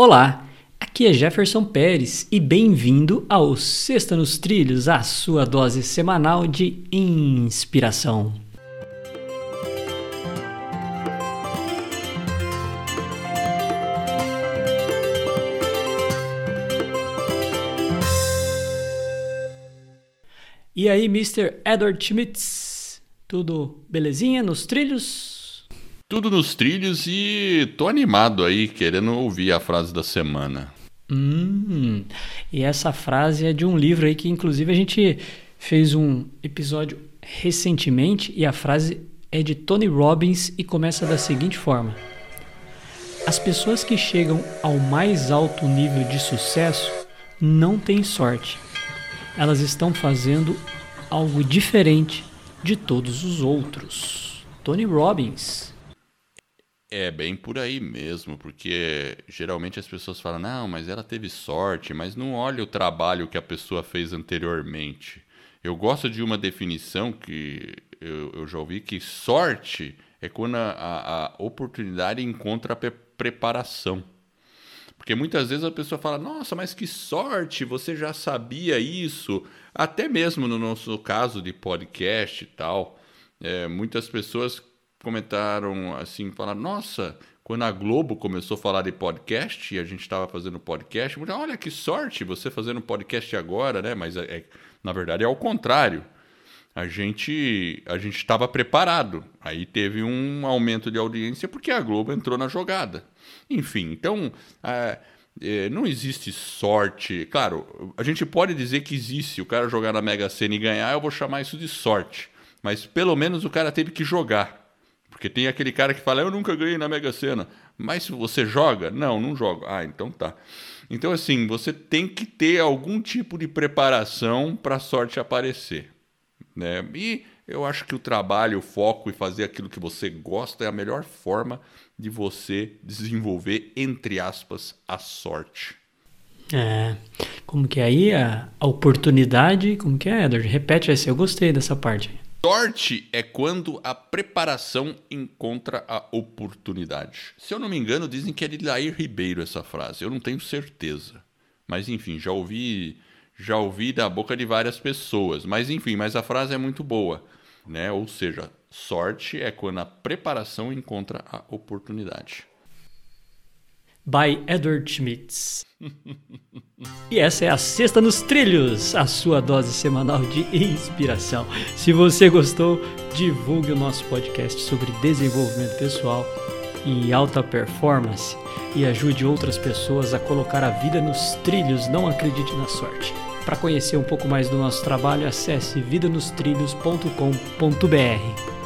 Olá, aqui é Jefferson Pérez e bem-vindo ao Sexta nos Trilhos, a sua dose semanal de inspiração. E aí, Mr. Edward Schmitz? Tudo belezinha nos trilhos? Tudo nos trilhos e tô animado aí, querendo ouvir a frase da semana. Hum, e essa frase é de um livro aí que inclusive a gente fez um episódio recentemente e a frase é de Tony Robbins e começa da seguinte forma: As pessoas que chegam ao mais alto nível de sucesso não têm sorte. Elas estão fazendo algo diferente de todos os outros. Tony Robbins. É bem por aí mesmo, porque geralmente as pessoas falam, não, mas ela teve sorte, mas não olha o trabalho que a pessoa fez anteriormente. Eu gosto de uma definição que eu, eu já ouvi que sorte é quando a, a, a oportunidade encontra a pre preparação. Porque muitas vezes a pessoa fala, nossa, mas que sorte, você já sabia isso. Até mesmo no nosso caso de podcast e tal, é, muitas pessoas comentaram assim, falaram, nossa, quando a Globo começou a falar de podcast e a gente estava fazendo podcast, olha que sorte você fazendo podcast agora, né? Mas é, é, na verdade é ao contrário. A gente a gente estava preparado. Aí teve um aumento de audiência porque a Globo entrou na jogada. Enfim, então é, não existe sorte. Claro, a gente pode dizer que existe. O cara jogar na Mega Sena e ganhar, eu vou chamar isso de sorte. Mas pelo menos o cara teve que jogar. Porque tem aquele cara que fala, eu nunca ganhei na Mega Sena. Mas você joga? Não, não jogo. Ah, então tá. Então, assim, você tem que ter algum tipo de preparação para a sorte aparecer. Né? E eu acho que o trabalho, o foco e fazer aquilo que você gosta é a melhor forma de você desenvolver, entre aspas, a sorte. É, como que é aí a, oportunidade, como que é, Edward? Repete essa, eu gostei dessa parte. Sorte é quando a preparação encontra a oportunidade. Se eu não me engano, dizem que é de Lair Ribeiro essa frase. Eu não tenho certeza. Mas enfim, já ouvi, já ouvi da boca de várias pessoas. Mas enfim, mas a frase é muito boa, né? Ou seja, sorte é quando a preparação encontra a oportunidade by Edward Schmitz. e essa é a Sexta nos Trilhos, a sua dose semanal de inspiração. Se você gostou, divulgue o nosso podcast sobre desenvolvimento pessoal e alta performance e ajude outras pessoas a colocar a vida nos trilhos, não acredite na sorte. Para conhecer um pouco mais do nosso trabalho, acesse vidanostrilhos.com.br.